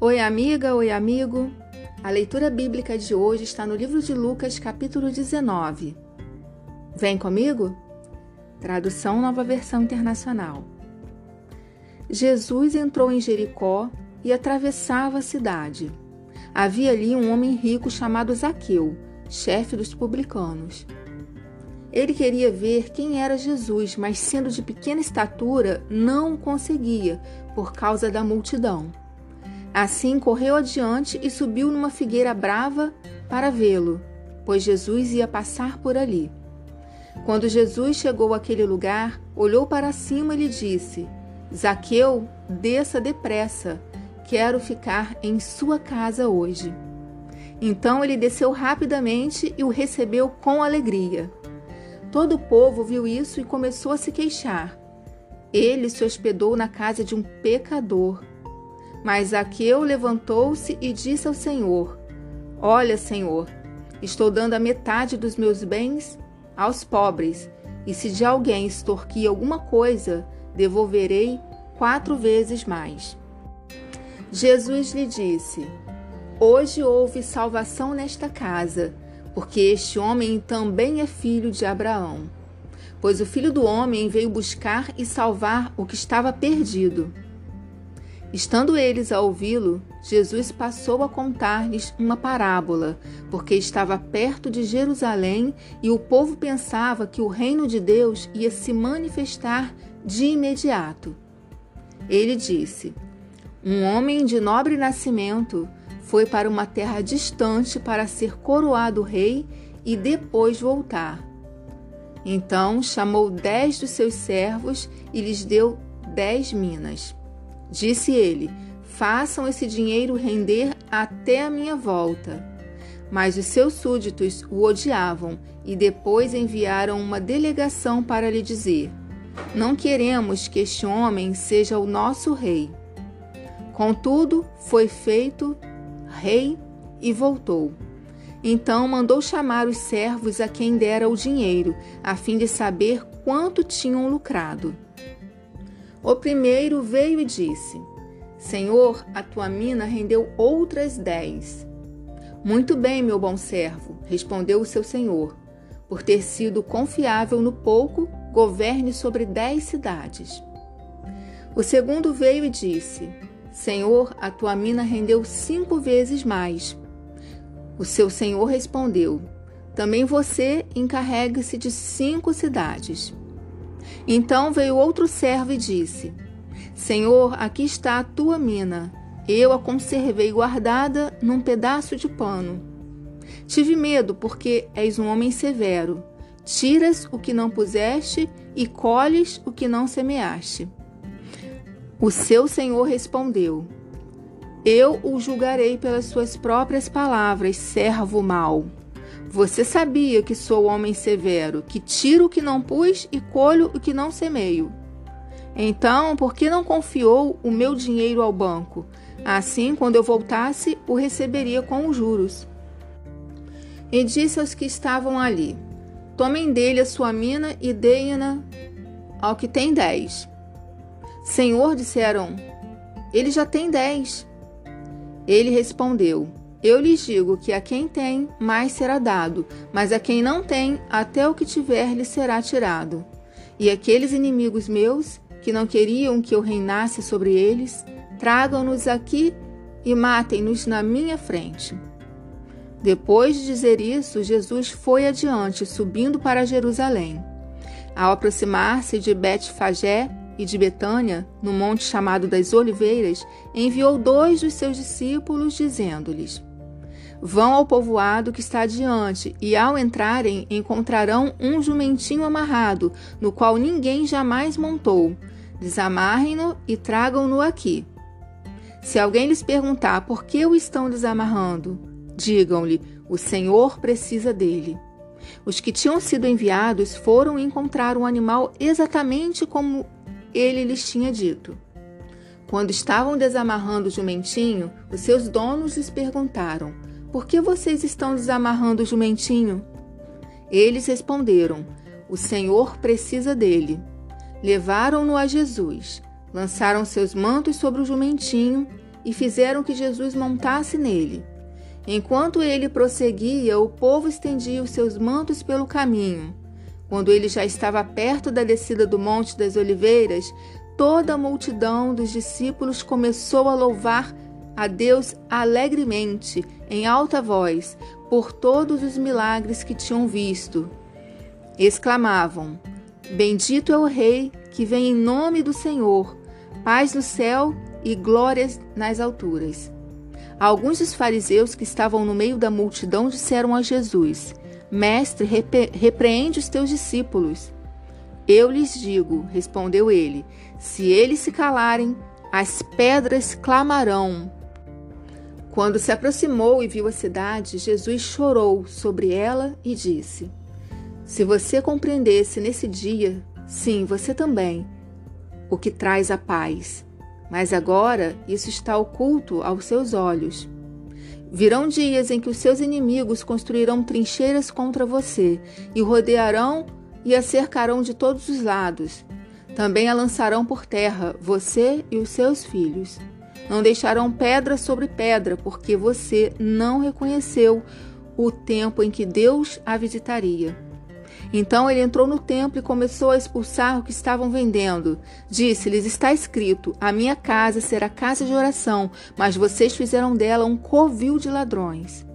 Oi, amiga, oi, amigo. A leitura bíblica de hoje está no livro de Lucas, capítulo 19. Vem comigo? Tradução Nova Versão Internacional. Jesus entrou em Jericó e atravessava a cidade. Havia ali um homem rico chamado Zaqueu, chefe dos publicanos. Ele queria ver quem era Jesus, mas sendo de pequena estatura, não o conseguia por causa da multidão. Assim correu adiante e subiu numa figueira brava para vê-lo, pois Jesus ia passar por ali. Quando Jesus chegou àquele lugar, olhou para cima e lhe disse: Zaqueu, desça depressa, quero ficar em sua casa hoje. Então ele desceu rapidamente e o recebeu com alegria. Todo o povo viu isso e começou a se queixar. Ele se hospedou na casa de um pecador. Mas Zaqueu levantou-se e disse ao Senhor: Olha, Senhor, estou dando a metade dos meus bens aos pobres, e se de alguém extorquir alguma coisa, devolverei quatro vezes mais. Jesus lhe disse: Hoje houve salvação nesta casa, porque este homem também é filho de Abraão. Pois o filho do homem veio buscar e salvar o que estava perdido. Estando eles a ouvi-lo, Jesus passou a contar-lhes uma parábola, porque estava perto de Jerusalém e o povo pensava que o reino de Deus ia se manifestar de imediato. Ele disse: Um homem de nobre nascimento foi para uma terra distante para ser coroado rei e depois voltar. Então chamou dez dos seus servos e lhes deu dez minas. Disse ele: Façam esse dinheiro render até a minha volta. Mas os seus súditos o odiavam e depois enviaram uma delegação para lhe dizer: Não queremos que este homem seja o nosso rei. Contudo, foi feito rei e voltou. Então mandou chamar os servos a quem dera o dinheiro, a fim de saber quanto tinham lucrado. O primeiro veio e disse: Senhor, a tua mina rendeu outras dez. Muito bem, meu bom servo, respondeu o seu senhor. Por ter sido confiável no pouco, governe sobre dez cidades. O segundo veio e disse: Senhor, a tua mina rendeu cinco vezes mais. O seu senhor respondeu: Também você encarregue-se de cinco cidades. Então veio outro servo e disse: Senhor, aqui está a tua mina. Eu a conservei guardada num pedaço de pano. Tive medo, porque és um homem severo. Tiras o que não puseste e colhes o que não semeaste. O seu senhor respondeu: Eu o julgarei pelas suas próprias palavras, servo mau. Você sabia que sou homem severo, que tiro o que não pus e colho o que não semeio. Então, por que não confiou o meu dinheiro ao banco? Assim, quando eu voltasse, o receberia com os juros. E disse aos que estavam ali: Tomem dele a sua mina e deem-na ao que tem dez. Senhor, disseram, ele já tem dez. Ele respondeu: eu lhes digo que a quem tem, mais será dado, mas a quem não tem, até o que tiver lhe será tirado. E aqueles inimigos meus, que não queriam que eu reinasse sobre eles, tragam-nos aqui e matem-nos na minha frente. Depois de dizer isso, Jesus foi adiante, subindo para Jerusalém. Ao aproximar-se de Bet-Fagé e de Betânia, no monte chamado das Oliveiras, enviou dois dos seus discípulos, dizendo-lhes: Vão ao povoado que está adiante, e ao entrarem encontrarão um jumentinho amarrado, no qual ninguém jamais montou. Desamarrem-no e tragam-no aqui. Se alguém lhes perguntar por que o estão desamarrando, digam-lhe: o Senhor precisa dele. Os que tinham sido enviados foram encontrar o um animal exatamente como ele lhes tinha dito. Quando estavam desamarrando o jumentinho, os seus donos lhes perguntaram: por que vocês estão desamarrando o jumentinho? Eles responderam: O Senhor precisa dele. Levaram-no a Jesus, lançaram seus mantos sobre o jumentinho e fizeram que Jesus montasse nele. Enquanto ele prosseguia, o povo estendia os seus mantos pelo caminho. Quando ele já estava perto da descida do Monte das Oliveiras, toda a multidão dos discípulos começou a louvar a Deus alegremente, em alta voz, por todos os milagres que tinham visto. Exclamavam: Bendito é o Rei que vem em nome do Senhor, paz no céu e glórias nas alturas. Alguns dos fariseus que estavam no meio da multidão disseram a Jesus: Mestre, repre repreende os teus discípulos. Eu lhes digo, respondeu ele: se eles se calarem, as pedras clamarão. Quando se aproximou e viu a cidade, Jesus chorou sobre ela e disse: Se você compreendesse nesse dia, sim, você também, o que traz a paz. Mas agora isso está oculto aos seus olhos. Virão dias em que os seus inimigos construirão trincheiras contra você e o rodearão e a cercarão de todos os lados. Também a lançarão por terra, você e os seus filhos. Não deixarão pedra sobre pedra, porque você não reconheceu o tempo em que Deus a visitaria. Então ele entrou no templo e começou a expulsar o que estavam vendendo. Disse-lhes: Está escrito: A minha casa será casa de oração, mas vocês fizeram dela um covil de ladrões.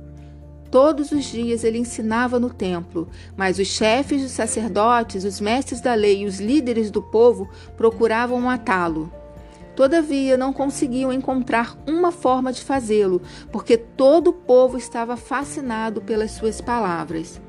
Todos os dias ele ensinava no templo, mas os chefes dos sacerdotes, os mestres da lei e os líderes do povo procuravam matá-lo. Todavia, não conseguiam encontrar uma forma de fazê-lo, porque todo o povo estava fascinado pelas suas palavras.